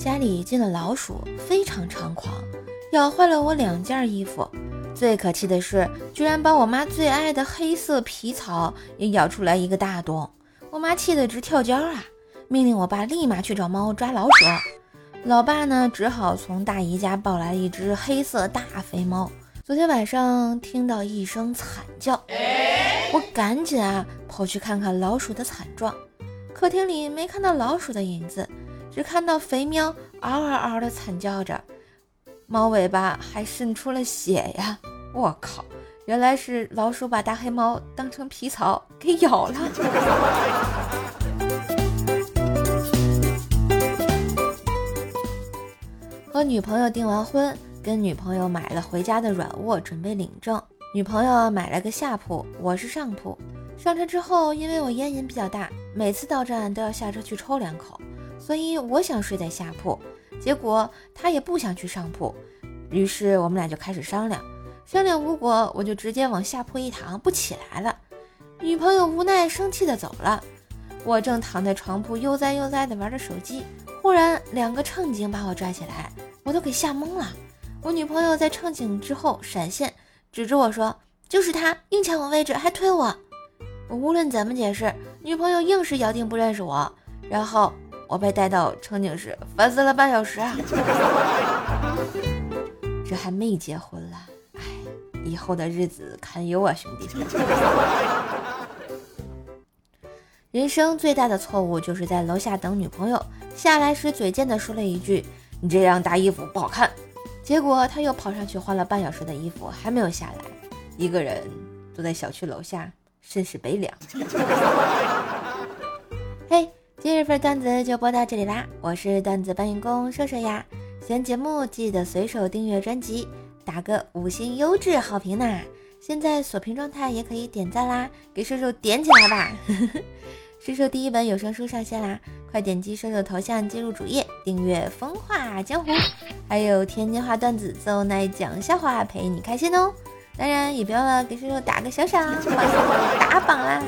家里进了老鼠，非常猖狂，咬坏了我两件衣服。最可气的是，居然把我妈最爱的黑色皮草也咬出来一个大洞。我妈气得直跳脚啊，命令我爸立马去找猫抓老鼠。老爸呢，只好从大姨家抱来一只黑色大肥猫。昨天晚上听到一声惨叫，我赶紧啊跑去看看老鼠的惨状。客厅里没看到老鼠的影子。只看到肥喵嗷嗷嗷的惨叫着，猫尾巴还渗出了血呀！我靠，原来是老鼠把大黑猫当成皮草给咬了。和女朋友订完婚，跟女朋友买了回家的软卧，准备领证。女朋友买了个下铺，我是上铺。上车之后，因为我烟瘾比较大，每次到站都要下车去抽两口。所以我想睡在下铺，结果他也不想去上铺，于是我们俩就开始商量，商量无果，我就直接往下铺一躺，不起来了。女朋友无奈生气的走了，我正躺在床铺悠哉悠哉的玩着手机，忽然两个乘警把我拽起来，我都给吓懵了。我女朋友在乘警之后闪现，指着我说：“就是他，硬抢我位置，还推我。”我无论怎么解释，女朋友硬是咬定不认识我，然后。我被带到乘警室，烦死了半小时啊！这还没结婚了，哎，以后的日子堪忧啊，兄弟！人生最大的错误就是在楼下等女朋友，下来时嘴贱的说了一句：“你这样搭衣服不好看。”结果他又跑上去换了半小时的衣服，还没有下来，一个人坐在小区楼下，甚是悲凉。嘿。今日份段子就播到这里啦！我是段子搬运工射射呀，喜欢节目记得随手订阅专辑，打个五星优质好评呐！现在锁屏状态也可以点赞啦，给射手点起来吧！射手第一本有声书上线啦，快点击射手头像进入主页订阅《风化江湖》，还有天津话段子奏奶讲笑话陪你开心哦！当然也别忘了给射手打个小赏，打榜啦！